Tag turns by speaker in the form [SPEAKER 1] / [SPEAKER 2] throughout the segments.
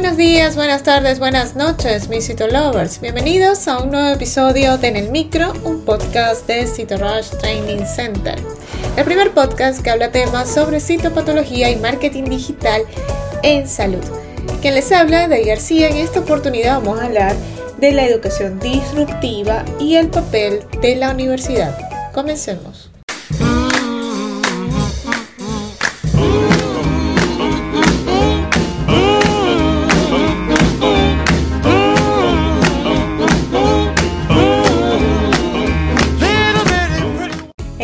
[SPEAKER 1] Buenos días, buenas tardes, buenas noches, mis Cito Lovers. Bienvenidos a un nuevo episodio de En el Micro, un podcast de Cito Rush Training Center. El primer podcast que habla temas sobre citopatología y marketing digital en salud. Quien les habla, de García, en esta oportunidad vamos a hablar de la educación disruptiva y el papel de la universidad. Comencemos.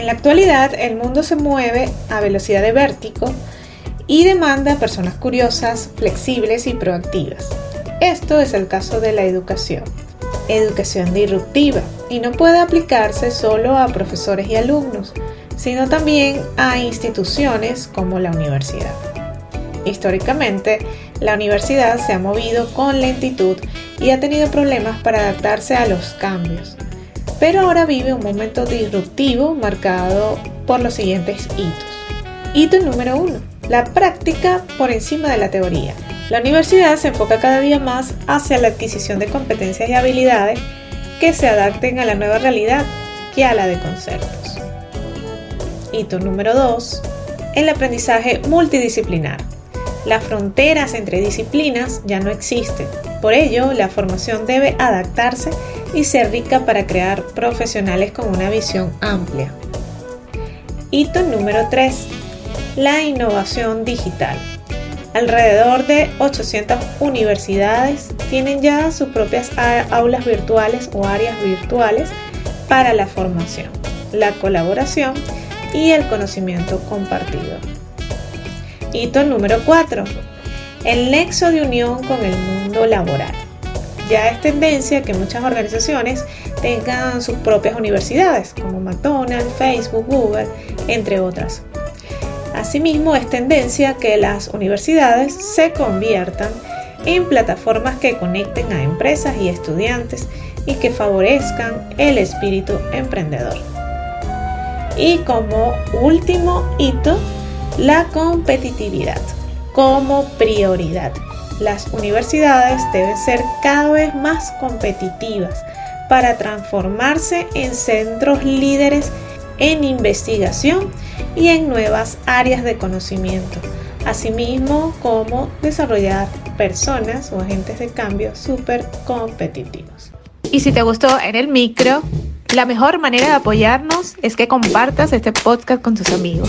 [SPEAKER 1] En la actualidad, el mundo se mueve a velocidad de vértigo y demanda personas curiosas, flexibles y proactivas. Esto es el caso de la educación. Educación disruptiva y no puede aplicarse solo a profesores y alumnos, sino también a instituciones como la universidad. Históricamente, la universidad se ha movido con lentitud y ha tenido problemas para adaptarse a los cambios, pero ahora vive un momento disruptivo marcado por los siguientes hitos. Hito número 1. La práctica por encima de la teoría. La universidad se enfoca cada día más hacia la adquisición de competencias y habilidades que se adapten a la nueva realidad que a la de conceptos. Hito número 2. El aprendizaje multidisciplinar. Las fronteras entre disciplinas ya no existen. Por ello, la formación debe adaptarse y ser rica para crear profesionales con una visión amplia. Hito número 3. La innovación digital. Alrededor de 800 universidades tienen ya sus propias aulas virtuales o áreas virtuales para la formación, la colaboración y el conocimiento compartido. Hito número 4. El nexo de unión con el mundo laboral. Ya es tendencia que muchas organizaciones tengan sus propias universidades, como McDonald's, Facebook, Google, entre otras. Asimismo, es tendencia que las universidades se conviertan en plataformas que conecten a empresas y estudiantes y que favorezcan el espíritu emprendedor. Y como último hito, la competitividad como prioridad. Las universidades deben ser cada vez más competitivas para transformarse en centros líderes en investigación y en nuevas áreas de conocimiento, asimismo como desarrollar personas o agentes de cambio súper competitivos.
[SPEAKER 2] Y si te gustó en el micro, la mejor manera de apoyarnos es que compartas este podcast con tus amigos.